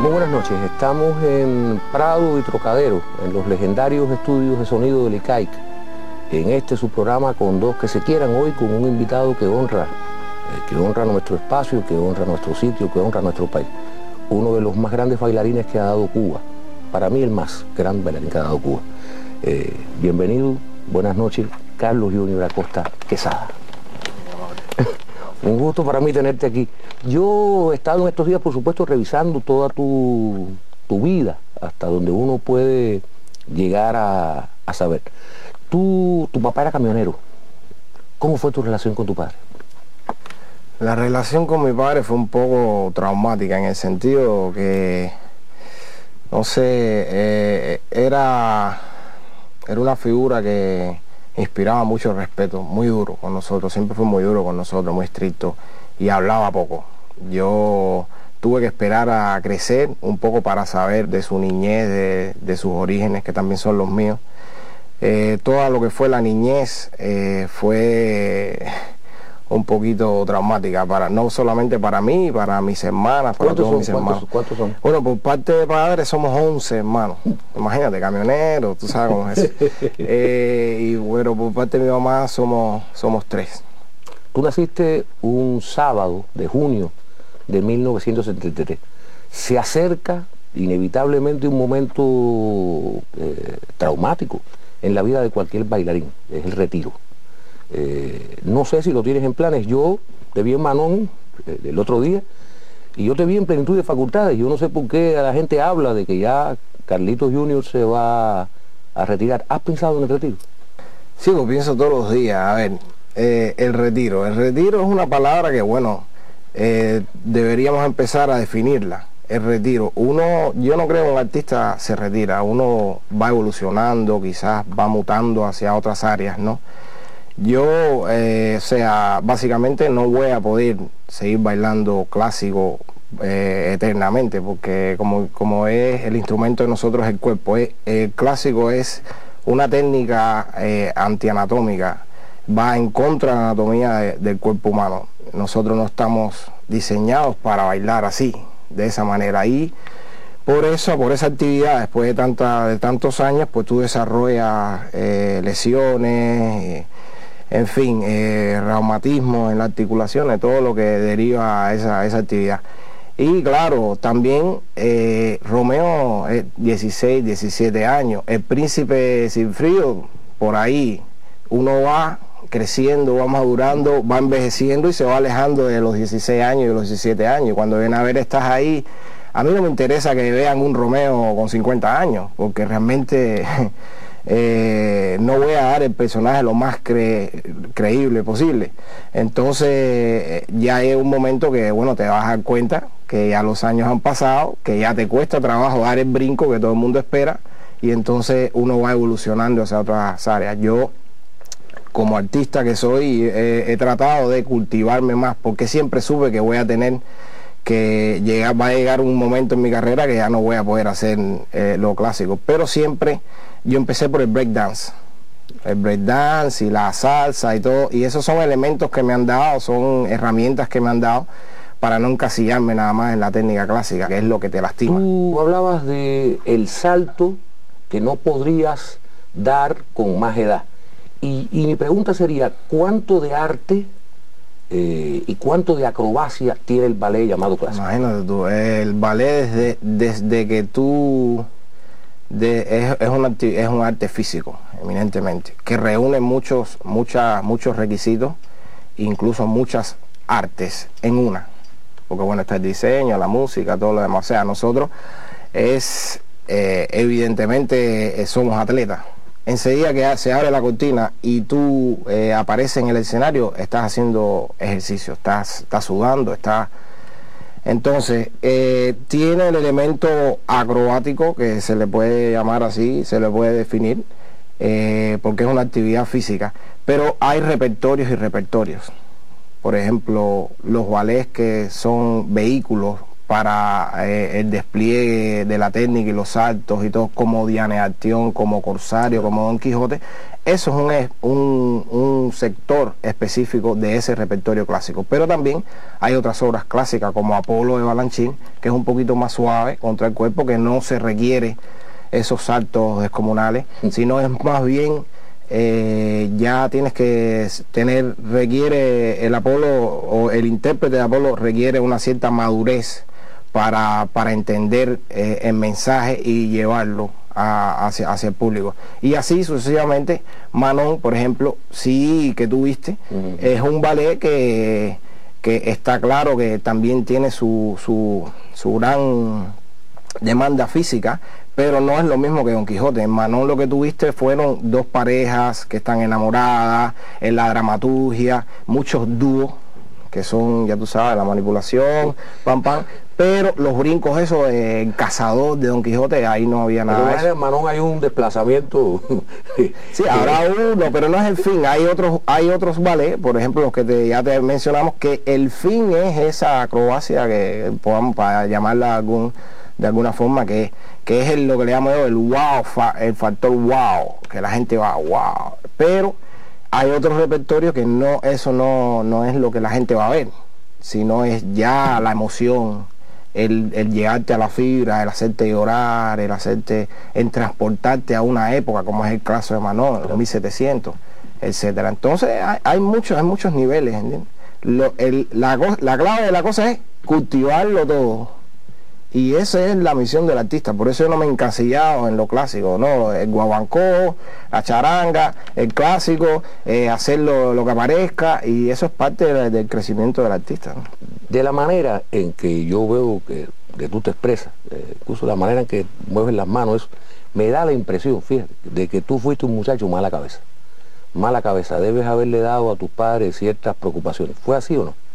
Muy buenas noches, estamos en Prado y Trocadero, en los legendarios estudios de sonido del ICAIC, en este su programa con dos que se quieran hoy con un invitado que honra, eh, que honra nuestro espacio, que honra nuestro sitio, que honra nuestro país. Uno de los más grandes bailarines que ha dado Cuba, para mí el más gran bailarín que ha dado Cuba. Eh, bienvenido, buenas noches, Carlos Junior Acosta Quesada. Un gusto para mí tenerte aquí. Yo he estado en estos días, por supuesto, revisando toda tu, vida, hasta donde uno puede llegar a, saber. Tú, tu papá era camionero. ¿Cómo fue tu relación con tu padre? La relación con mi padre fue un poco traumática en el sentido que, no sé, eh, era, era una figura que inspiraba mucho respeto, muy duro con nosotros, siempre fue muy duro con nosotros, muy estricto y hablaba poco. Yo tuve que esperar a crecer un poco para saber de su niñez, de, sus orígenes, que también son los míos. Eh, todo lo que fue la niñez eh, fue un poquito traumática, para no solamente para mí, para mis hermanas, para todos mis hermanos. ¿Cuántos son? Bueno, por parte de padre somos 11 hermanos. Imagínate, camioneros, tú sabes cómo es eso. Eh, y bueno, por parte de mi mamá somos, somos tres. Tú naciste un sábado de junio de 1973. Se acerca inevitablemente un momento eh, traumático en la vida de cualquier bailarín, es el retiro. Eh, no sé si lo tienes en planes. Yo te vi en Manón eh, el otro día y yo te vi en plenitud de facultades. Yo no sé por qué la gente habla de que ya Carlitos Junior se va a retirar. ¿Has pensado en el retiro? Sí, lo pienso todos los días. A ver, eh, el retiro. El retiro es una palabra que, bueno, deberíamos empezar a definirla. El retiro. Uno, yo no creo que un artista se retira. Uno va evolucionando, quizás va mutando hacia otras áreas, ¿no? Yo, eh, o sea, básicamente no voy a poder seguir bailando clásico eh, eternamente, porque como, como es el instrumento de nosotros el cuerpo, eh, el clásico es una técnica antianatómica, va en contra de la anatomía del cuerpo humano. Nosotros no estamos diseñados para bailar así, de esa manera. Y por eso, por esa actividad, después de, tanta, de tantos años, pues tú desarrollas lesiones en fin, eh, reumatismo en las articulaciones, todo lo que deriva a esa, actividad. Y claro, también eh, Romeo es 16, 17 años, el príncipe sin frío, por ahí uno va creciendo, va madurando, va envejeciendo y se va alejando de los 16 años y de los 17 años. Cuando ven a ver estás ahí, a mí no me interesa que vean un Romeo con 50 años, porque realmente Eh, no voy a dar el personaje lo más creíble posible. Entonces eh, ya es un momento que, bueno, te vas a dar cuenta que ya los años han pasado, que ya te cuesta trabajo dar el brinco que todo el mundo espera y entonces uno va evolucionando hacia otras áreas. Yo como artista que soy, he tratado de cultivarme más porque siempre supe que voy a tener que llegar, va a llegar un momento en mi carrera que ya no voy a poder hacer eh, lo clásico, pero siempre yo empecé por el breakdance. El breakdance y la salsa y todo. Y esos son elementos que me han dado, son herramientas que me han dado para no encasillarme nada más en la técnica clásica, que es lo que te lastima. Tú hablabas de el salto que no podrías dar con más edad. Y, mi pregunta sería, ¿cuánto de arte eh, y cuánto de acrobacia tiene el ballet llamado clásico? Imagínate tú, el ballet desde, desde que tú es, es, un, arte físico, eminentemente, que reúne muchos, muchos requisitos, incluso muchas artes en una. Porque bueno, está el diseño, la música, todo lo demás. O sea, nosotros es, eh, evidentemente, eh, somos atletas. Enseguida que se abre la cortina y tú eh, apareces en el escenario, estás haciendo ejercicio, estás, estás sudando, estás entonces, eh, tiene el elemento acrobático, que se le puede llamar así, se le puede definir, eh, porque es una actividad física, pero hay repertorios y repertorios. Por ejemplo, los ballets que son vehículos para eh, el despliegue de la técnica y los saltos y todo, como Diane Acción, como Corsario, como Don Quijote, eso es un, un, sector específico de ese repertorio clásico. Pero también hay otras obras clásicas como Apolo de Balanchín, que es un poquito más suave contra el cuerpo, que no se requiere esos saltos descomunales, sino es más bien eh, ya tienes que tener, requiere el Apolo o el intérprete de Apolo requiere una cierta madurez para, para entender eh, el mensaje y llevarlo hacia, hacia, el público. Y así sucesivamente, Manon, por ejemplo, sí que tuviste, es un ballet que, que, está claro que también tiene su, su, su gran demanda física, pero no es lo mismo que Don Quijote. En Manon lo que tuviste fueron dos parejas que están enamoradas, en la dramaturgia, muchos dúos que son, ya tú sabes, la manipulación, pam, pam, pero los brincos esos, el cazador de Don Quijote, ahí no había nada. En Manón hay un desplazamiento. sí, habrá uno, pero no es el fin. Hay otros, hay otros ballets, por ejemplo, los que ya te mencionamos, que el fin es esa acrobacia que podamos para llamarla algún, de alguna forma, que, que es lo que le llamo yo el wow, el factor wow, que la gente va wow. Pero hay otros repertorios que no, eso no, no es lo que la gente va a ver, sino es ya la emoción, el, el, llegarte a la fibra, el hacerte llorar, el hacerte, en transportarte a una época, como es el caso de Manon, los 1700, etcétera. Entonces hay, hay, muchos, hay muchos niveles, Lo, el, la, la clave de la cosa es cultivarlo todo y esa es la misión del artista, por eso yo no me he encasillado en lo clásico, ¿no? El guaguancó, la charanga, el clásico, eh, hacer lo, que aparezca, y eso es parte del crecimiento del artista. De la manera en que yo veo que, tú te expresas, eh, incluso la manera en que mueves las manos, me da la impresión, fíjate, de que tú fuiste un muchacho mala cabeza. Mala cabeza, debes haberle dado a tus padres ciertas preocupaciones. ¿Fue así o no?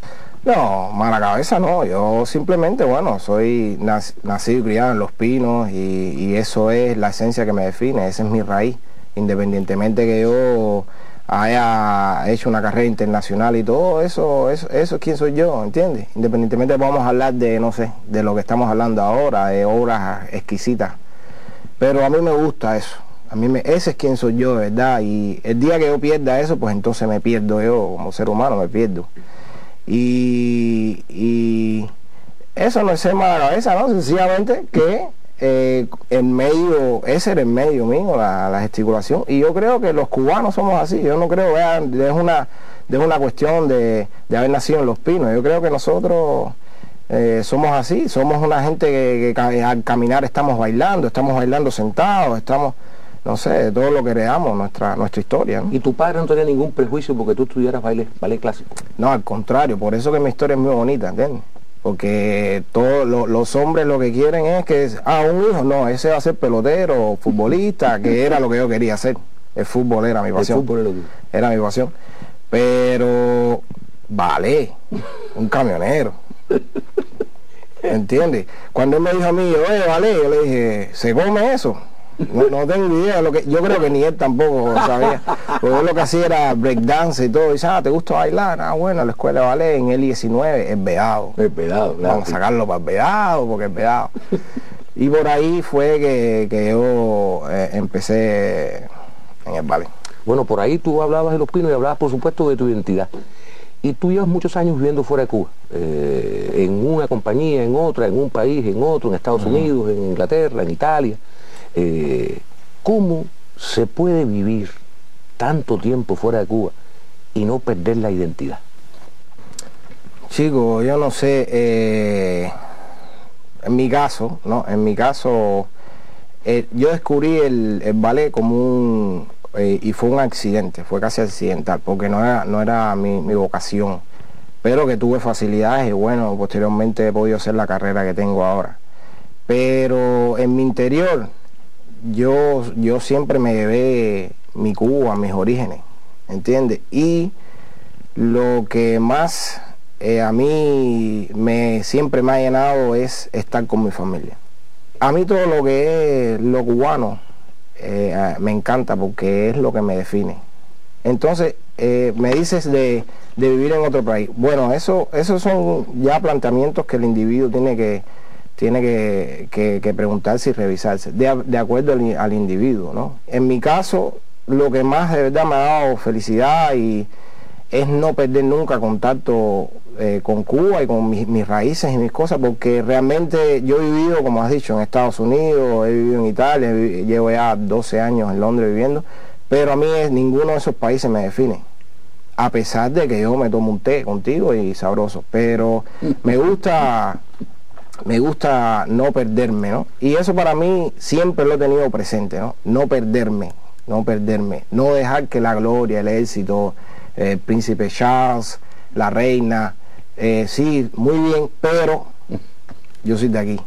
No, mala cabeza no, yo simplemente, bueno, soy nacido y criado en Los Pinos y, eso es la esencia que me define, esa es mi raíz, independientemente que yo haya hecho una carrera internacional y todo eso, eso, eso es quién soy yo, ¿entiendes? Independientemente vamos a hablar de, no sé, de lo que estamos hablando ahora, de obras exquisitas, pero a mí me gusta eso, a mí me, ese es quién soy yo, ¿verdad? Y el día que yo pierda eso, pues entonces me pierdo yo como ser humano, me pierdo. Y, eso no es ser mala cabeza, ¿no? Sencillamente que eh, en medio, ese era el medio mío, la, gesticulación. Y yo creo que los cubanos somos así. Yo no creo, vean, es una, es una cuestión de, haber nacido en Los Pinos. Yo creo que nosotros eh, somos así. Somos una gente que, que, al caminar estamos bailando, estamos bailando sentados, estamos no sé, todo lo que creamos, nuestra, nuestra historia. ¿Y tu padre no tenía ningún prejuicio porque tú estudiaras baile, ballet clásico? No, al contrario, por eso que mi historia es muy bonita, ¿entiendes? Porque todos los hombres lo que quieren es que, ah, un hijo, no, ese va a ser pelotero, futbolista, que era lo que yo quería hacer. El fútbol era mi pasión. El fútbol era, mi pasión. Pero, vale, un camionero. ¿Entiendes? Cuando él me dijo a mí, oye, vale, yo le dije, ¿se come eso? No, no tengo idea, lo que, yo creo que ni él tampoco sabía. Porque él lo que hacía era breakdance y todo. Y dice, ah, ¿te gusta bailar? Ah, bueno, la escuela de ballet en el 19 es vedado. Es vedado, claro. Vamos a sacarlo para el vedado, porque es vedado. y por ahí fue que, yo eh, empecé en el ballet. Bueno, por ahí tú hablabas de los pinos y hablabas, por supuesto, de tu identidad. Y tú llevas muchos años viviendo fuera de Cuba, eh, en una compañía, en otra, en un país, en otro, en Estados Unidos, en Inglaterra, en Italia. Eh, ¿cómo se puede vivir tanto tiempo fuera de Cuba y no perder la identidad? Chico, yo no sé, eh, en mi caso, ¿no? En mi caso, eh, yo descubrí el, ballet como un, y fue un accidente, fue casi accidental, porque no era, no era mi, mi vocación, pero que tuve facilidades y bueno, posteriormente he podido hacer la carrera que tengo ahora. Pero en mi interior, yo, yo siempre me llevé mi Cuba, mis orígenes, ¿entiendes? Y lo que más eh, a mí me, siempre me ha llenado es estar con mi familia. A mí todo lo que es lo cubano eh, me encanta porque es lo que me define. Entonces, eh, me dices de, vivir en otro país. Bueno, eso, esos son ya planteamientos que el individuo tiene que, tiene que, preguntarse y revisarse, de, acuerdo al, individuo. ¿no? En mi caso, lo que más de verdad me ha dado felicidad y es no perder nunca contacto eh, con Cuba y con mis, raíces y mis cosas, porque realmente yo he vivido, como has dicho, en Estados Unidos, he vivido en Italia, llevo ya 12 años en Londres viviendo, pero a mí ninguno de esos países me define. A pesar de que yo me tomo un té contigo y sabroso, pero me gusta me gusta no perderme, ¿no? Y eso para mí siempre lo he tenido presente, ¿no? No perderme, no perderme, no dejar que la gloria, el éxito, el príncipe Charles, la reina, eh, sí, muy bien, pero yo soy de aquí.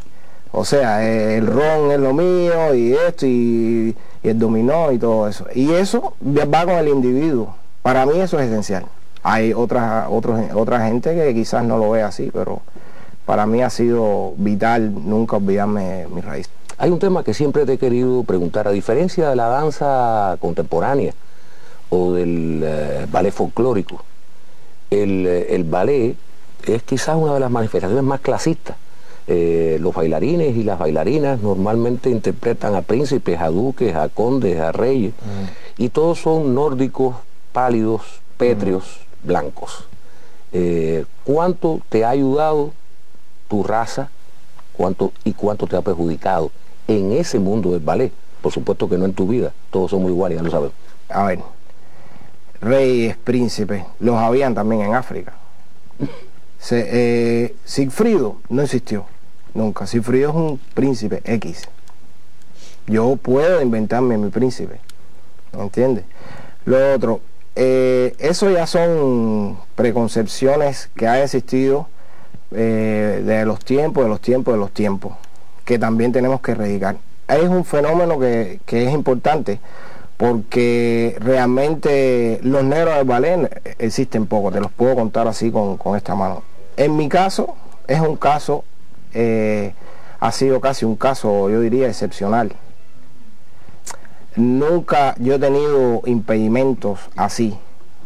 O sea, el ron es lo mío y esto y, el dominó y todo eso. Y eso va con el individuo. Para mí eso es esencial. Hay otras, otros, otra gente que quizás no lo ve así, pero para mí ha sido vital nunca olvidarme mi raíz. Hay un tema que siempre te he querido preguntar, a diferencia de la danza contemporánea o del eh, ballet folclórico, el, eh, el ballet es quizás una de las manifestaciones más clasistas. Eh, los bailarines y las bailarinas normalmente interpretan a príncipes, a duques, a condes, a reyes, mm. y todos son nórdicos, pálidos, pétreos, mm. blancos. Eh, ¿Cuánto te ha ayudado tu raza cuánto, y cuánto te ha perjudicado en ese mundo del ballet? Por supuesto que no en tu vida, todos somos iguales, ya lo sabemos. A ver, reyes, príncipes, los habían también en África. Se, eh, Sigfrido no existió nunca. Sigfrido es un príncipe X. Yo puedo inventarme mi príncipe. ¿Me entiendes? Lo otro, eh, eso ya son preconcepciones que han existido eh, de los tiempos, de los tiempos, de los tiempos, que también tenemos que erradicar. Es un fenómeno que, que es importante porque realmente los negros del ballet existen poco, te los puedo contar así con, esta mano. En mi caso, es un caso, eh, ha sido casi un caso, yo diría, excepcional. Nunca yo he tenido impedimentos así,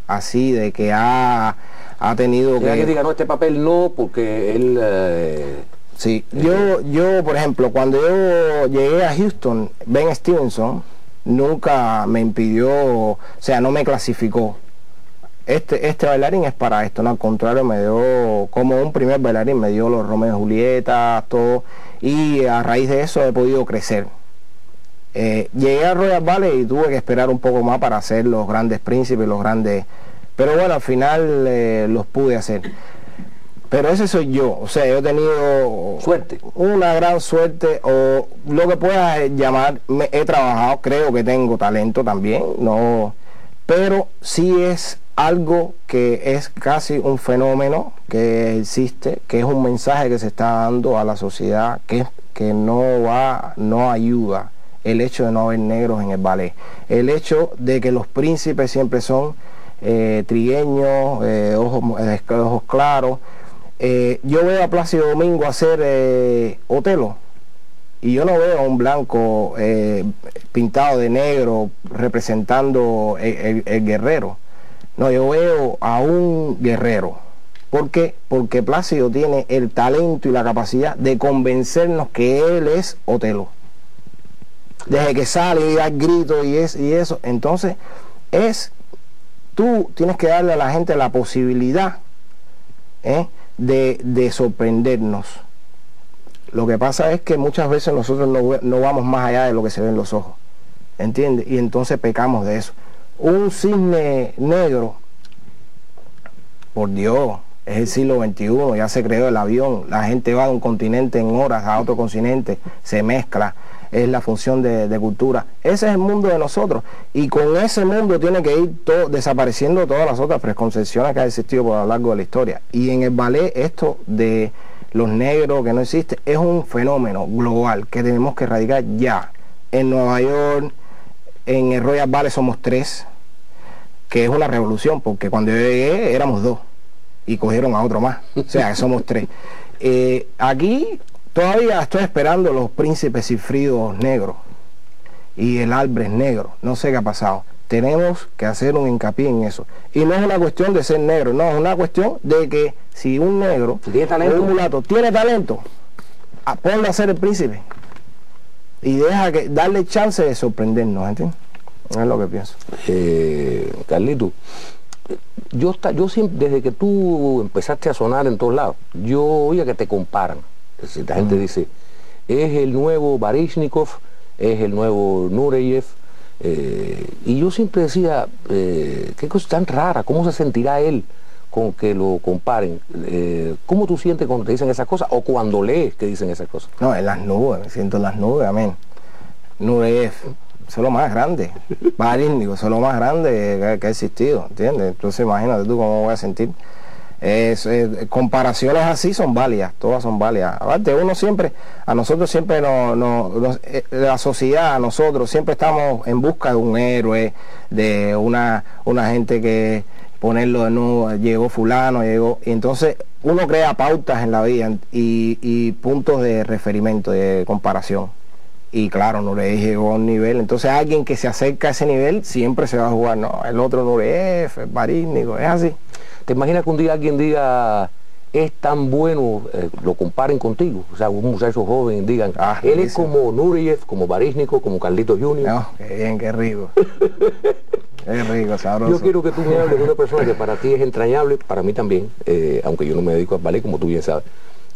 así de que ha, ha tenido que... que diga, no, este papel no, porque él... Eh, sí, yo, yo, por ejemplo, cuando yo llegué a Houston, Ben Stevenson, nunca me impidió, o sea, no me clasificó. Este, este bailarín es para esto, no al contrario, me dio como un primer bailarín, me dio los Romeo y Julieta, todo, y a raíz de eso he podido crecer. Eh, llegué a Royal Ballet y tuve que esperar un poco más para hacer los grandes príncipes, los grandes, pero bueno, al final eh, los pude hacer. Pero ese soy yo, o sea, yo he tenido suerte, una gran suerte o lo que pueda llamar, me, he trabajado, creo que tengo talento también, no, pero sí es algo que es casi un fenómeno que existe, que es un mensaje que se está dando a la sociedad que, que no va, no ayuda el hecho de no haber negros en el ballet, el hecho de que los príncipes siempre son eh, trigueños, eh, ojos, eh, ojos claros, eh, yo veo a Plácido Domingo hacer eh, Otelo y yo no veo a un blanco pintado de negro representando el, guerrero. No, yo veo a un guerrero. ¿Por qué? Porque Plácido tiene el talento y la capacidad de convencernos que él es Otelo. Desde que sale y da gritos y, es, y eso. Entonces, es, tú tienes que darle a la gente la posibilidad ¿eh? de, sorprendernos. Lo que pasa es que muchas veces nosotros no, vamos más allá de lo que se ve los ojos. ¿Entiendes? Y entonces pecamos de eso. Un cisne negro, por Dios, es el siglo XXI, ya se creó el avión, la gente va de un continente en horas a otro continente, se mezcla es la función de, cultura. Ese es el mundo de nosotros. Y con ese mundo tiene que ir desapareciendo todas las otras preconcepciones que han existido por lo largo de la historia. Y en el ballet esto de los negros que no existe es un fenómeno global que tenemos que erradicar ya. En Nueva York, en el Royal Ballet somos tres, que es una revolución, porque cuando yo llegué éramos dos y cogieron a otro más. O sea, somos tres. Eh, aquí Todavía estoy esperando los príncipes cifridos negros y el Albres negro. No sé qué ha pasado. Tenemos que hacer un hincapié en eso. Y no es una cuestión de ser negro, no, es una cuestión de que si un negro tiene talento. un mulato tiene talento, ponle a ser el príncipe. Y deja que darle chance de sorprendernos, ¿entiendes? Es lo que pienso. Eh, Carlito, yo, yo siempre, desde que tú empezaste a sonar en todos lados, yo oía que te comparan. la gente dice, es el nuevo Barishnikov, es el nuevo Nureyev, eh, y yo siempre decía, eh, qué cosa tan rara, ¿cómo se sentirá él con que lo comparen? Eh, ¿Cómo tú sientes cuando te dicen esas cosas o cuando lees que dicen esas cosas? No, en las nubes, me siento en las nubes, amén. Nureyev, es lo más grande. Baríndico, es lo más grande que, ha existido, ¿entiendes? Entonces imagínate tú cómo voy a sentir. Es, comparaciones así son válidas, todas son válidas. Aparte, uno siempre, a nosotros siempre nos, eh, la sociedad, a nosotros siempre estamos en busca de un héroe, de una, una gente que ponerlo de nuevo, llegó fulano, llegó, y entonces uno crea pautas en la vida y puntos de referimiento, de comparación y claro, no le llegó a un nivel. Entonces alguien que se acerca a ese nivel siempre se va a jugar, no, el otro no es, es barínico, es así. ¿Te imaginas que un día alguien diga, es tan bueno, eh, lo comparen contigo? O sea, un muchacho joven digan, ah, él es como Nureyev, como Barísnico, como Carlitos Junior. No, qué bien, qué rico. qué rico, sabroso. Yo quiero que tú me hables de una persona que para ti es entrañable, para mí también, eh, aunque yo no me dedico al ballet, como tú bien sabes,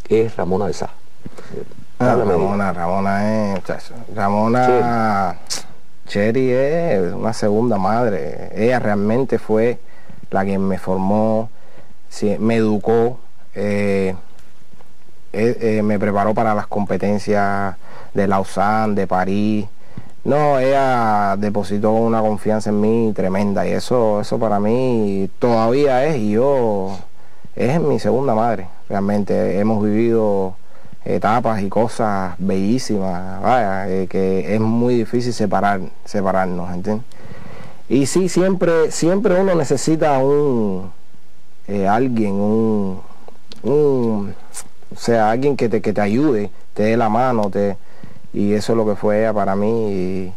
es Ramona de Sá. Ah, Ramona, Ramona es, Ramona Cherry es una segunda madre. Ella realmente fue la que me formó, me educó, eh, eh, eh, me preparó para las competencias de Lausanne, de París. No, ella depositó una confianza en mí tremenda y eso, eso para mí todavía es y yo es mi segunda madre. Realmente hemos vivido etapas y cosas bellísimas, vaya, eh, que es muy difícil separar, separarnos, ¿entiendes? Y sí, siempre, siempre uno necesita un eh, alguien, un, un, o sea, alguien que te, que te ayude, te dé la mano, te, y eso es lo que fue ella para mí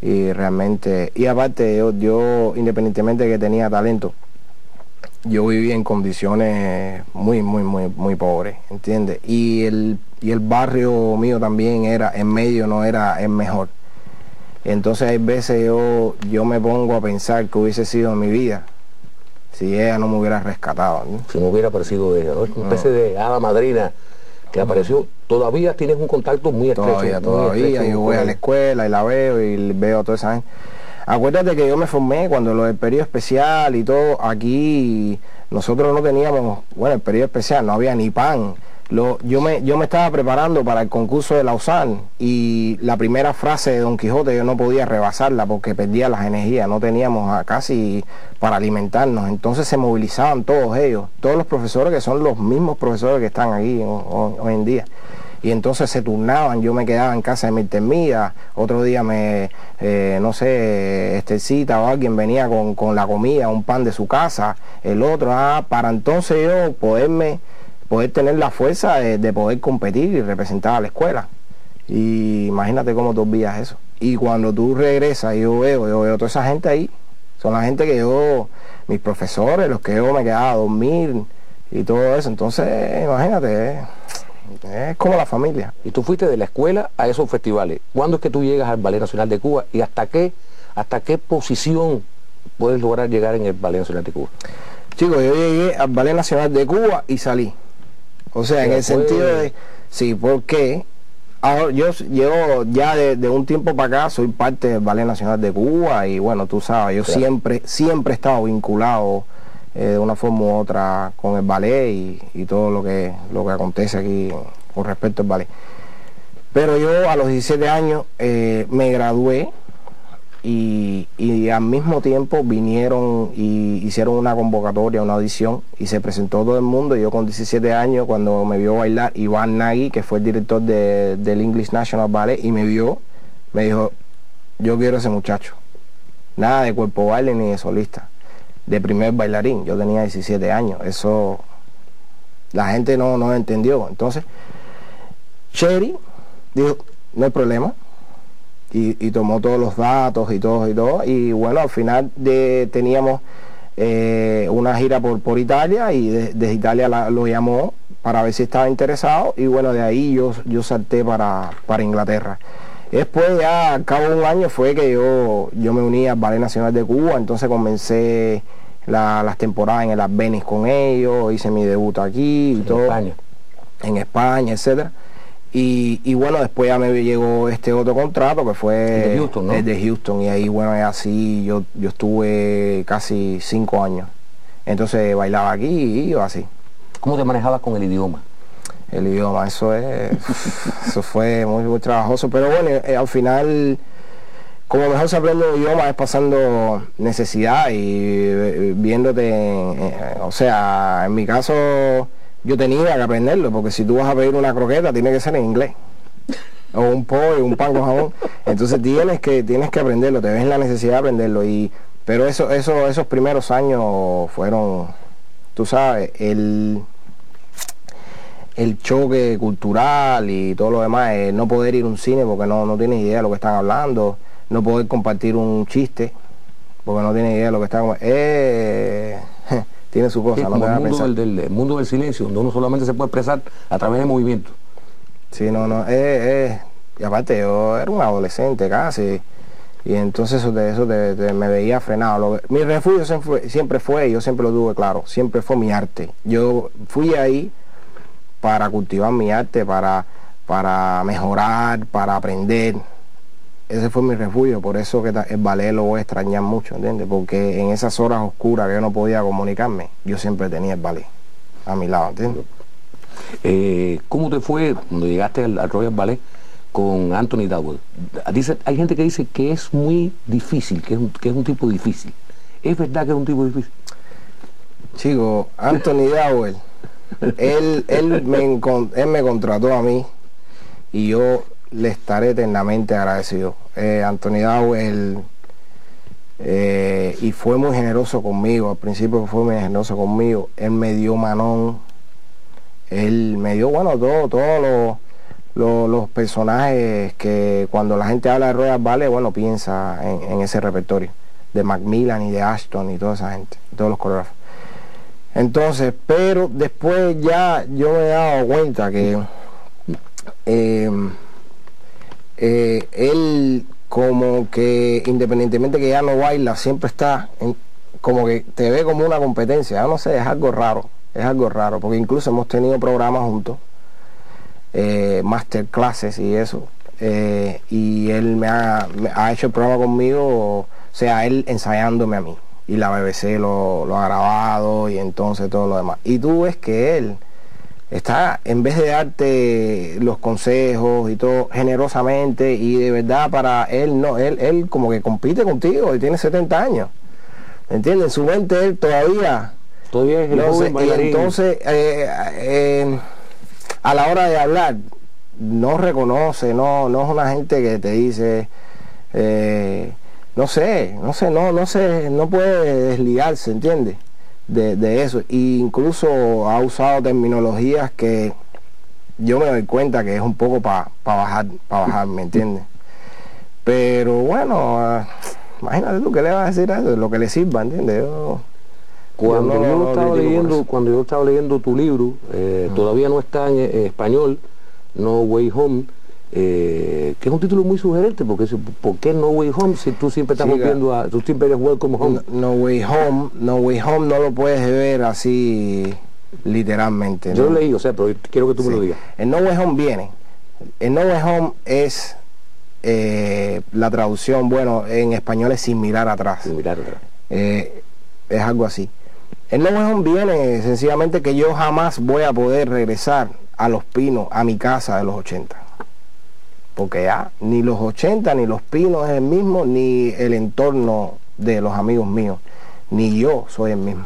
y, realmente, y aparte yo, yo independientemente de que tenía talento, yo vivía en condiciones muy, muy, muy, muy pobres, ¿entiendes? Y el, y el barrio mío también era, en medio no era el mejor. Entonces hay veces yo, yo me pongo a pensar que hubiese sido mi vida si ella no me hubiera rescatado. Si no hubiera aparecido ella, ¿no? Una especie de hada madrina que apareció. Todavía tienes un contacto muy estrecho. Todavía, todavía. yo voy a la escuela y la veo y veo a toda esa gente. Acuérdate que yo me formé cuando lo del periodo especial y todo, aquí nosotros no teníamos, bueno, el periodo especial, no había ni pan. Lo, yo, me, yo me estaba preparando para el concurso de Lausanne y la primera frase de Don Quijote yo no podía rebasarla porque perdía las energías, no teníamos casi para alimentarnos. Entonces se movilizaban todos ellos, todos los profesores que son los mismos profesores que están aquí hoy en día y entonces se turnaban, yo me quedaba en casa de mi termida, otro día me, eh, no sé, este cita o alguien venía con, la comida, un pan de su casa, el otro, ah, para entonces yo poderme, poder tener la fuerza de, poder competir y representar a la escuela. Y imagínate cómo tú olvidas eso. Y cuando tú regresas, yo veo, yo veo toda esa gente ahí, son la gente que yo, mis profesores, los que yo me quedaba a dormir y todo eso. Entonces, imagínate, eh, es como la familia. Y tú fuiste de la escuela a esos festivales. ¿Cuándo es que tú llegas al Ballet Nacional de Cuba y hasta qué, hasta qué posición puedes lograr llegar en el Ballet Nacional de Cuba? Chicos, yo llegué al Ballet Nacional de Cuba y salí. O sea, en el sentido de, sí, porque ahora yo llevo ya de, un tiempo para acá, soy parte del Ballet Nacional de Cuba y bueno, tú sabes, yo siempre, siempre he estado vinculado eh, de una forma u otra con el ballet y, todo lo que, lo que acontece aquí con respecto al ballet. Pero yo a los 17 años eh, me gradué y, al mismo tiempo vinieron y hicieron una convocatoria, una audición y se presentó todo el mundo. Y yo con 17 años, cuando me vio bailar Iván Nagy, que fue el director del English National Ballet, y me vio, me dijo, yo quiero ese muchacho. Nada de cuerpo baile ni de solista de primer bailarín. Yo tenía 17 años. Eso la gente no, no entendió. Entonces, Cherry dijo, no hay problema. y, tomó todos los datos y todo y todo. Y bueno, al final de, teníamos eh, una gira por, por Italia y desde Italia lo llamó para ver si estaba interesado y bueno, de ahí yo, yo salté para, para Inglaterra. Después ya al cabo de un año fue que yo, yo me uní al Ballet Nacional de Cuba, entonces comencé las temporadas en el Advenis con ellos, hice mi debut aquí y todo. España. En España, etcétera. Y, bueno, después ya me llegó este otro contrato que fue de Houston, ¿no? de Houston. Y ahí, bueno, así yo, yo estuve casi cinco años. Entonces bailaba aquí y iba así. ¿Cómo te manejabas con el idioma? El idioma, eso es, eso fue muy, muy trabajoso. Pero bueno, eh, al final, como mejor se aprende el idioma es pasando necesidad y eh, viéndote, o sea, en mi caso yo tenía que aprenderlo, porque si tú vas a pedir una croqueta, tiene que ser en inglés. O un pollo, un pan con jabón. Entonces tienes que, tienes que aprenderlo, te ves la necesidad de aprenderlo. Y, pero eso, eso, esos primeros años fueron, tú sabes, el, el choque cultural y todo lo demás, no poder ir a un cine porque no, no tienes idea de lo que están hablando, no poder compartir un chiste porque no tienes idea de lo que están eh, tiene su cosa. no el, mundo del, mundo del silencio, donde uno solamente se puede expresar a través de movimiento. Sí, no, no, eh, y aparte yo era un adolescente casi, y entonces eso, de eso me veía frenado. mi refugio siempre, siempre fue, yo siempre lo tuve claro, siempre fue mi arte. Yo fui ahí para cultivar mi arte, para, para mejorar, para aprender ese fue mi refugio, por eso que el ballet lo voy a extrañar mucho, ¿entiendes? Porque en esas horas oscuras que yo no podía comunicarme, yo siempre tenía el ballet a mi lado, ¿entiendes? Eh, ¿Cómo te fue cuando llegaste al, Royal Ballet con Anthony Dowell? Dice, hay gente que dice que es muy difícil, que es, un, que es un tipo difícil. ¿Es verdad que es un tipo difícil? Chico, Anthony Dowell, él, él, me, contrató a mí y yo le estaré eternamente agradecido. Eh, Anthony Dowell eh, y fue muy generoso conmigo, al principio fue muy generoso conmigo, él me dio manón, él me dio, bueno, todo, todos los, personajes que cuando la gente habla de Royal Ballet, bueno, piensa en, ese repertorio, de Macmillan y de Ashton y toda esa gente, todos los coreógrafos. Entonces, pero después ya yo me he dado cuenta que eh, eh, él como que independientemente que ya no baila, siempre está como que te ve como una competencia. no sé, es algo raro, es algo raro, porque incluso hemos tenido programas juntos, eh, masterclasses y eso. Eh, y él me ha, hecho el programa conmigo, o sea, él ensayándome a mí. Y la BBC lo, lo ha grabado y entonces todo lo demás. Y tú ves que él está, en vez de darte los consejos y todo generosamente y de verdad para él, no, él, él como que compite contigo y tiene 70 años. ¿Entiendes? En su mente él todavía... Todavía es el no y entonces, eh, eh, a la hora de hablar, no reconoce, no, no es una gente que te dice... Eh, no sé, no sé, no, no sé, no puede desligarse, ¿entiendes? de, eso. E incluso ha usado terminologías que yo me doy cuenta que es un poco para bajar, para bajar, ¿me entiendes? Pero bueno, ah, imagínate tú que le vas a decir a eso, lo que le sirva, ¿entiendes? cuando yo, estaba leyendo, cuando yo estaba leyendo tu libro, eh, todavía no está en español, No Way Home, eh, que es un título muy sugerente, porque ¿por qué No Way Home si tú siempre estás volviendo a, tú siempre eres Welcome Home? No, Way Home, No Way Home no lo puedes ver así literalmente. Yo lo leí, o sea, pero quiero que tú me lo digas. El No Way Home viene. El No Way Home es eh, la traducción, bueno, en español es sin mirar atrás. Sin mirar atrás. Eh, es algo así. El No Way Home viene sencillamente que yo jamás voy a poder regresar a Los Pinos, a mi casa de los 80 porque ya ni los 80 ni los pinos es el mismo, ni el entorno de los amigos míos, ni yo soy el mismo.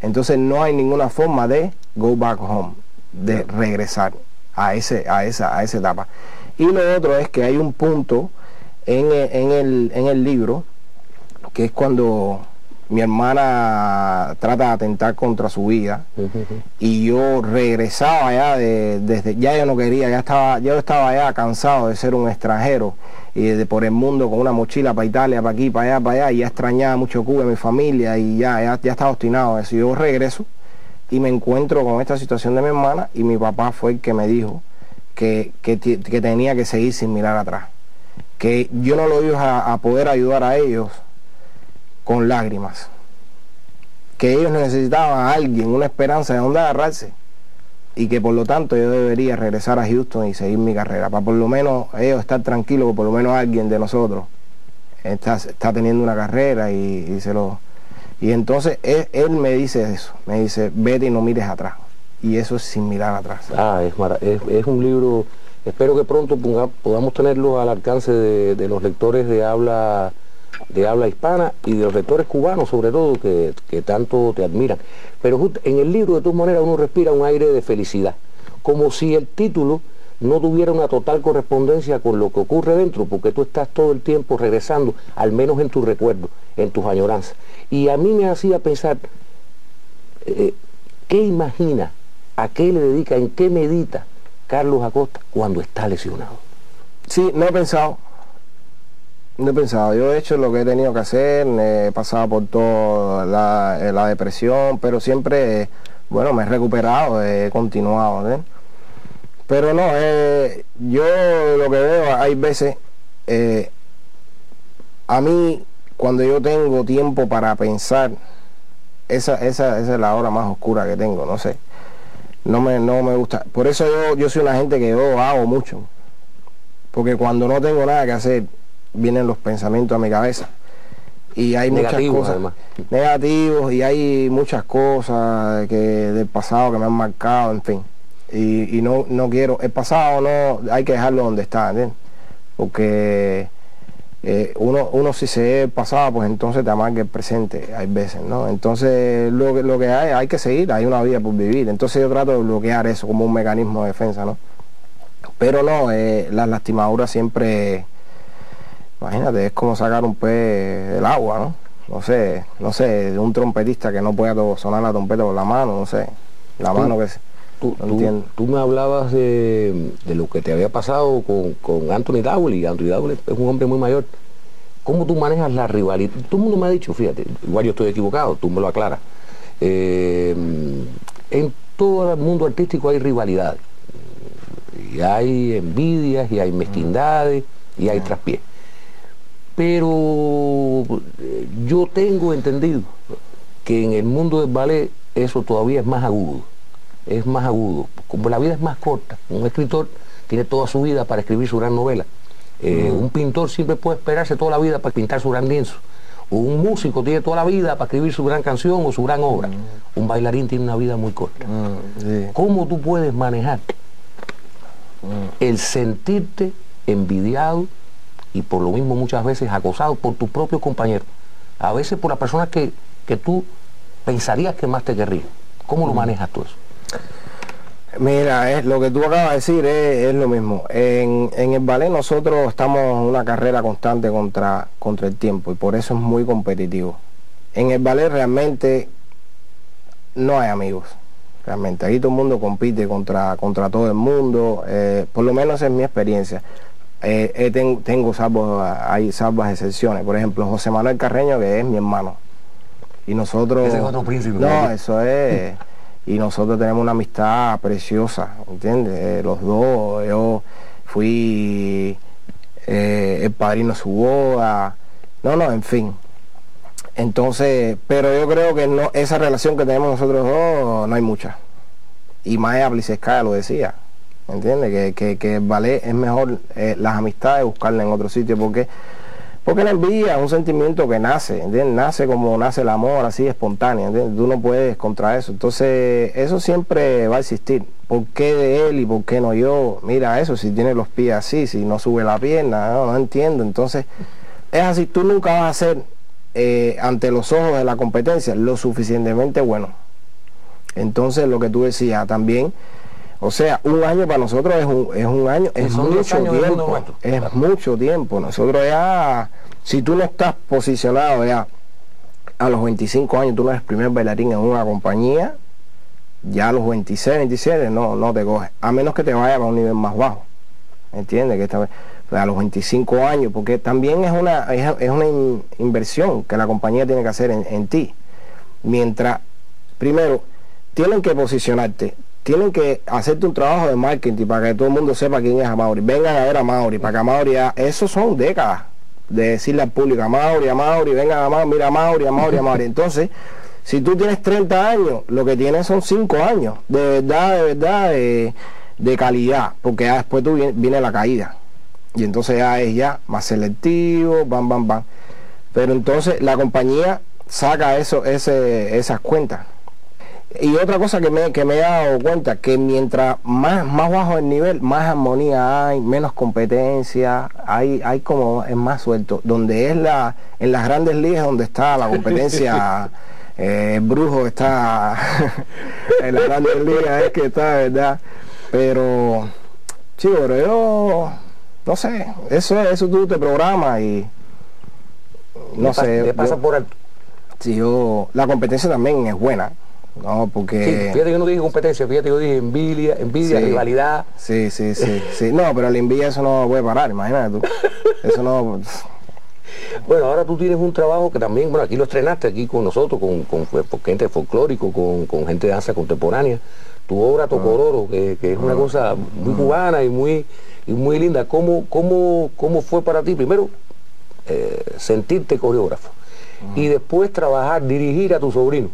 Entonces no hay ninguna forma de go back home, de regresar a, ese, a, esa, a esa etapa. Y lo otro es que hay un punto en, el, en el libro, que es cuando mi hermana trata de atentar contra su vida y yo regresaba ya de, desde ya yo no quería ya estaba yo estaba ya cansado de ser un extranjero y de por el mundo con una mochila para Italia para aquí para allá para allá y ya extrañaba mucho Cuba mi familia y ya ya, ya estaba obstinado eso. Yo regreso y me encuentro con esta situación de mi hermana y mi papá fue el que me dijo que, que, que tenía que seguir sin mirar atrás que yo no lo iba a poder ayudar a ellos con lágrimas. Que ellos necesitaban a alguien, una esperanza de donde agarrarse. Y que por lo tanto yo debería regresar a Houston y seguir mi carrera. Para por lo menos ellos estar tranquilos, que por lo menos alguien de nosotros está, está teniendo una carrera y, se lo... Y entonces él, me dice eso, me dice, vete y no mires atrás. Y eso es sin mirar atrás. Ah, es, es, es un libro, espero que pronto podamos tenerlo al alcance de los lectores de habla de habla hispana y de los lectores cubanos sobre todo que, tanto te admiran. Pero en el libro de todas maneras uno respira un aire de felicidad, como si el título no tuviera una total correspondencia con lo que ocurre dentro, porque tú estás todo el tiempo regresando, al menos en tus recuerdos, en tus añoranzas. Y a mí me hacía pensar, eh, ¿qué imagina, a qué le dedica, en qué medita Carlos Acosta cuando está lesionado? Sí, no he pensado, no he pensado, yo he hecho lo que he tenido que hacer, he pasado por toda la, eh, depresión, pero siempre, bueno, me he recuperado, he continuado. Pero no, eh, yo lo que veo, hay veces, eh, a mí, cuando yo tengo tiempo para pensar, esa, esa, esa es la hora más oscura que tengo, no sé. No me, no me gusta. Por eso yo, yo soy una gente que yo hago mucho. Porque cuando no tengo nada que hacer, vienen los pensamientos a mi cabeza. Y hay muchas cosas negativos y hay muchas cosas que del pasado que me han marcado, en fin. Y, no, no quiero, el pasado no, hay que dejarlo donde está, Porque eh, uno, uno si se ve pasado, pues entonces te amarga el presente, hay veces, ¿no? Entonces lo, lo que hay, hay que seguir, hay una vida por vivir. Entonces yo trato de bloquear eso como un mecanismo de defensa, ¿no? Pero no, eh, las lastimaduras siempre Imagínate, es como sacar un pez del agua, ¿no? No sé, no sé, de un trompetista que no pueda sonar la trompeta con la mano, no sé, la mano que... Tú, tú, me hablabas de, lo que te había pasado con, con Anthony Dowley. Anthony Dowley es un hombre muy mayor. ¿Cómo tú manejas la rivalidad? Todo el mundo me ha dicho, fíjate, igual yo estoy equivocado, tú me lo aclaras. Eh, en todo el mundo artístico hay rivalidad. Y hay envidias, y hay mezquindades, y hay traspiés pero eh, yo tengo entendido que en el mundo del ballet eso todavía es más agudo, es más agudo. Como la vida es más corta, un escritor tiene toda su vida para escribir su gran novela. Eh, un pintor siempre puede esperarse toda la vida para pintar su gran lienzo. Un músico tiene toda la vida para escribir su gran canción o su gran obra. Un bailarín tiene una vida muy corta. ¿Cómo tú puedes manejar el sentirte envidiado y por lo mismo muchas veces acosado por tus propios compañeros, a veces por las personas que, que tú pensarías que más te querrían. ¿Cómo lo manejas tú eso? Mira, es, lo que tú acabas de decir es, lo mismo. En, el ballet nosotros estamos en una carrera constante contra, contra el tiempo y por eso es muy competitivo. En el ballet realmente no hay amigos. Realmente, aquí todo el mundo compite contra, contra todo el mundo, eh, por lo menos es mi experiencia. Eh, eh, tengo, salvos, hay salvas excepciones. Por ejemplo, José Manuel Carreño, que es mi hermano. Y nosotros... Ese es otro príncipe. No, eso es... y nosotros tenemos una amistad preciosa, ¿entiendes? Eh, los dos, yo fui el padrino de su boda. No, no, en fin. Entonces, pero yo creo que no, esa relación que tenemos nosotros dos no hay mucha. Y Maya Bliseskaya lo decía. ¿Entiendes? Que, que, ballet es mejor eh, las amistades buscarla en otro sitio porque porque la envidia es un sentimiento que nace, ¿entiendes? Nace como nace el amor, así espontáneo, ¿entiendes? Tú no puedes contra eso. Entonces, eso siempre va a existir. ¿Por qué de él y por qué no yo? Mira eso, si tiene los pies así, si no sube la pierna, no, entiendo. Entonces, es así, tú nunca vas a ser eh, ante los ojos de la competencia lo suficientemente bueno. Entonces, lo que tú decías también, o sea, un año para nosotros es un, es un año, es mucho tiempo. Es mucho tiempo. Nosotros ya, si tú no estás posicionado ya a los 25 años tú no eres primer bailarín en una compañía, ya a los 26, 27 no, no te coges, a menos que te vaya a un nivel más bajo. ¿Entiendes? Que esta, a los 25 años, porque también es una, es, una inversión que la compañía tiene que hacer en, ti. Mientras, primero, tienen que posicionarte, tienen que hacerte un trabajo de marketing para que todo el mundo sepa quién es Amaury. Vengan a ver a Mauri, para que Amaury, eso son décadas de decirle al público, a Mauri, a Mauri, vengan a Mauri, mira a Mauri, a Mauri, a Mauri. Entonces, si tú tienes 30 años, lo que tienes son 5 años, de verdad, de verdad, de, calidad, porque ya después tú viene la caída y entonces ya es ya más selectivo, bam, bam, bam. Pero entonces la compañía saca eso, ese, esas cuentas. Y otra cosa que me, que me he dado cuenta, que mientras más, más bajo el nivel, más armonía hay, menos competencia, hay, hay como, es más suelto. Donde es la, en las grandes ligas donde está la competencia, eh, brujo está, en las grandes ligas es que está, ¿verdad? Pero, chico, pero yo no sé, eso eso tú te programas y no sé. Te pasa por alto. Si yo, la competencia también es buena, ¿no? Porque... fíjate que yo no dije competencia, fíjate que yo dije envidia, envidia, rivalidad. Sí, sí, sí, sí. No, pero la envidia eso no puede parar, imagínate tú. Eso no... Bueno, ahora tú tienes un trabajo que también, bueno, aquí lo estrenaste aquí con nosotros, con, con, gente folclórico, con, con gente de danza contemporánea. Tu obra Tocororo, que, que es una cosa muy cubana y muy y muy linda. ¿Cómo, cómo, cómo fue para ti primero eh, sentirte coreógrafo y después trabajar, dirigir a tu sobrino,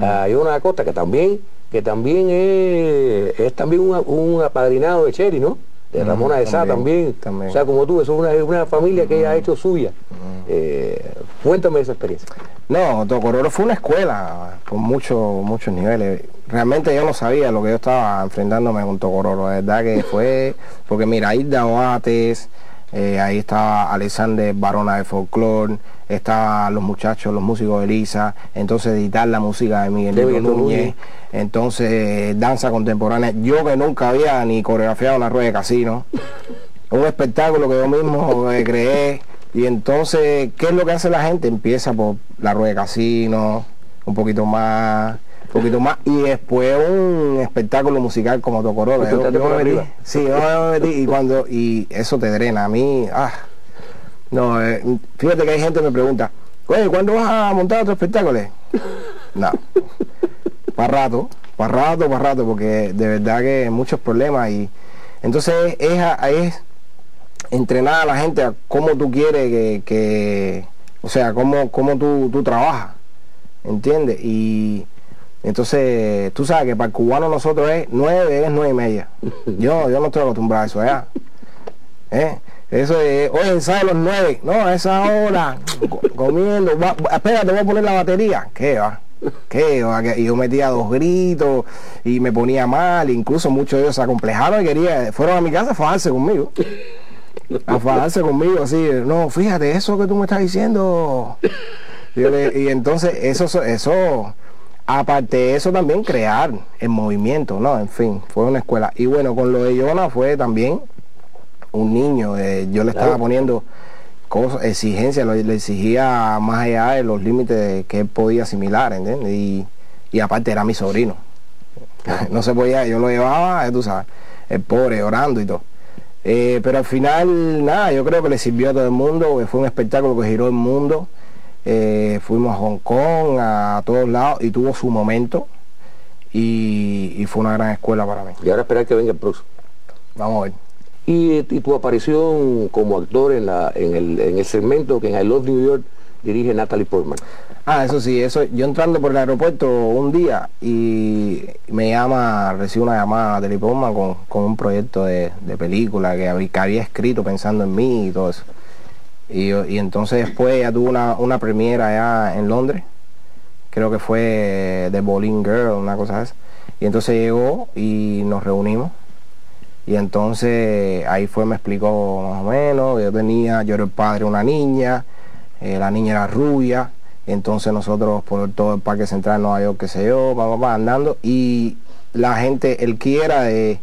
a Jonah Acosta, que también, que también es, también un, apadrinado de Cheri, ¿no? de Ramona de Sá también, O sea, como tú, eso es una, familia que ella ha hecho suya. Eh, cuéntame esa experiencia. No, Tocororo fue una escuela con muchos muchos niveles. Realmente yo no sabía lo que yo estaba enfrentándome con Tocororo. La verdad que fue, porque mira, ahí Oates, eh, ahí estaba Alexander Barona de Folklore, estaban los muchachos, los músicos de Elisa, entonces editar la música de Miguel Núñez, entonces danza contemporánea. Yo que nunca había ni coreografiado una rueda de casino, un espectáculo que yo mismo eh, creé. Y entonces, ¿qué es lo que hace la gente? Empieza por la rueda de casino, un poquito más, poquito más, y después un espectáculo musical como Tocororo. Yo, yo sí, yo me metí, y cuando, y eso te drena. A mí, ah, no, eh, fíjate que hay gente que me pregunta, oye, ¿cuándo vas a montar otro espectáculo? No, para rato, para rato, para rato, porque de verdad que hay muchos problemas y entonces es, es entrenar a la gente a cómo tú quieres que, o sea, cómo, cómo tú, tú trabajas, ¿entiendes? Y entonces, tú sabes que para el cubano nosotros es nueve, es nueve y media. Yo, yo no estoy acostumbrado a eso allá. ¿Eh? Eso es, oye, ensayo los nueve, no, a esa hora, comiendo, espérate, voy a poner la batería. ¿Qué va? ¿Qué va? Y yo metía dos gritos y me ponía mal, incluso muchos de ellos se acomplejaron y querían, fueron a mi casa a fajarse conmigo a fajarse conmigo así, no, fíjate, eso que tú me estás diciendo. Y, entonces eso, eso, aparte de eso también crear el movimiento, ¿no? En fin, fue una escuela. Y bueno, con lo de Yona fue también un niño, eh, yo le estaba poniendo cosas, exigencias, le exigía más allá de los límites que él podía asimilar, ¿entiendes? Y, y aparte era mi sobrino. No se podía, yo lo llevaba, tú sabes, el pobre orando y todo. Eh, pero al final, nada, yo creo que le sirvió a todo el mundo, fue un espectáculo que giró el mundo. Eh, fuimos a Hong Kong, a todos lados, y tuvo su momento. Y, fue una gran escuela para mí. Y ahora esperar que venga el próximo. Vamos a ver. Y, tu aparición como actor en, la, en, el, en el segmento que en I Love New York dirige Natalie Portman. Ah, eso sí, eso yo entrando por el aeropuerto un día y me llama, recibo una llamada de Portman con, con un proyecto de, película que había, escrito pensando en mí y todo eso. Y, entonces después ya tuvo una, una premiera allá en Londres, creo que fue de Bowling Girl, una cosa así. Y entonces llegó y nos reunimos. Y entonces ahí fue, me explicó más o menos, yo tenía, yo era el padre una niña, eh, la niña era rubia, entonces nosotros por todo el Parque Central de Nueva York, qué sé yo, vamos andando, y la gente, él quiera de,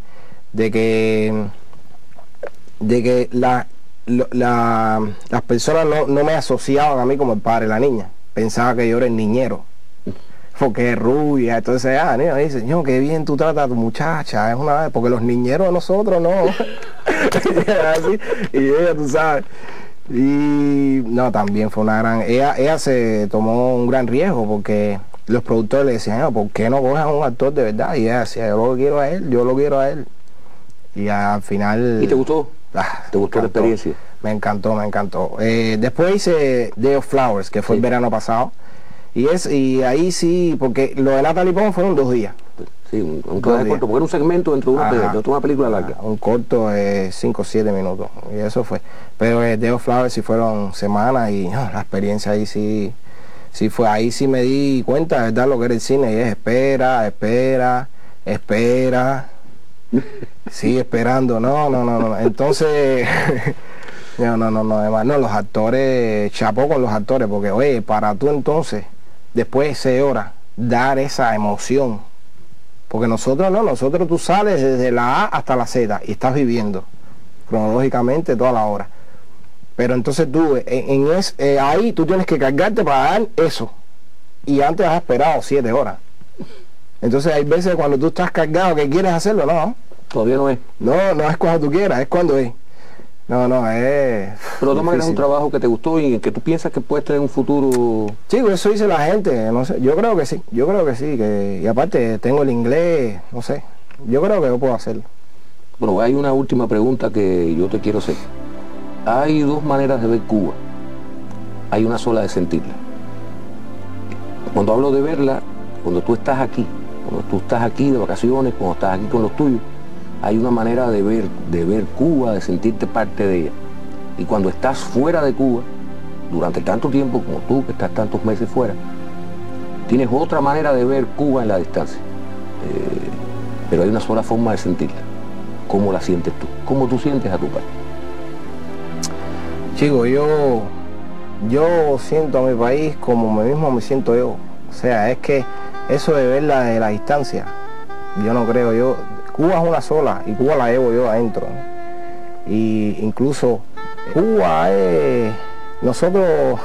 de que de que la, las personas no, me asociaban a mí como el padre de la niña. pensaba que yo era el niñero. Porque es rubia, entonces, ah, niño, dice, no, qué bien tú tratas a tu muchacha, es una vez, porque los niñeros de nosotros no. Y ella, tú sabes. Y no, también fue una gran. Ella, ella se tomó un gran riesgo porque los productores le decían, ¿por qué no coges a un actor de verdad? Y ella decía, yo lo quiero a él, yo lo quiero a él. Y al final. ¿Y te gustó? Ah, ¿Te gustó la experiencia? Me encantó, me encantó. Eh, después hice Day of Flowers, que fue el verano pasado. Y es y ahí sí, porque lo de Natalie Pong fueron dos días. Sí, un, un corto, porque era un segmento dentro de una, una película larga. Un corto de 5 o 7 minutos, y eso fue. Pero el Day of Flowers sí fueron semanas y la experiencia ahí sí, sí fue. Ahí sí me di cuenta de verdad lo que era el cine, y es espera, espera, espera. Sigue esperando, no, no, no, no. Entonces, no, no, no, no, además, no, los actores, chapó con los actores, porque, oye, para tú entonces, después de seis horas, dar esa emoción, porque nosotros no, nosotros tú sales desde la A hasta la Z y estás viviendo cronológicamente toda la hora. Pero entonces tú, en, eh, ahí tú tienes que cargarte para dar eso. Y antes has esperado siete horas. Entonces hay veces cuando tú estás cargado que quieres hacerlo, no. Todavía no es. No, no es cuando tú quieras, es cuando es. No, no, es. Pero maneras es un trabajo que te gustó y que tú piensas que puedes tener un futuro. Sí, eso dice la gente, no sé. Yo creo que sí, yo creo que sí. Que, y aparte tengo el inglés, no sé. Yo creo que yo puedo hacerlo. Bueno, hay una última pregunta que yo te quiero hacer. Hay dos maneras de ver Cuba. Hay una sola de sentirla. Cuando hablo de verla, cuando tú estás aquí, cuando tú estás aquí de vacaciones, cuando estás aquí con los tuyos, hay una manera de ver, de ver Cuba, de sentirte parte de ella. Y cuando estás fuera de Cuba, durante tanto tiempo como tú, que estás tantos meses fuera, tienes otra manera de ver Cuba en la distancia. Eh, pero hay una sola forma de sentirla. ¿Cómo la sientes tú? ¿Cómo tú sientes a tu país? Chico, yo, yo siento a mi país como me mismo me siento yo. O sea, es que eso de verla de la distancia, yo no creo, yo, Cuba es una sola y Cuba la llevo yo adentro. Y incluso Cuba es, nosotros,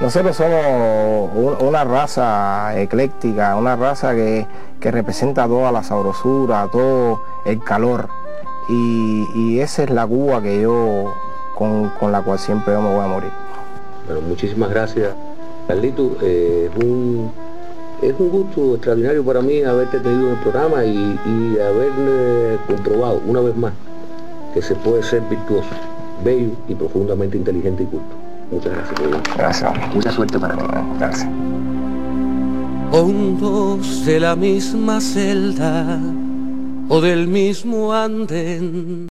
nosotros somos una raza ecléctica, una raza que, representa toda la sabrosura, todo el calor. Y, esa es la Cuba que yo, con, la cual siempre yo me voy a morir. Bueno, muchísimas gracias. Carlito, eh, un es un gusto extraordinario para mí haberte tenido en el programa y, haber eh, comprobado una vez más que se puede ser virtuoso, bello y profundamente inteligente y culto. Muchas gracias. Gracias. Mucha suerte para ti. Gracias. Hondos de la misma celda o del mismo anden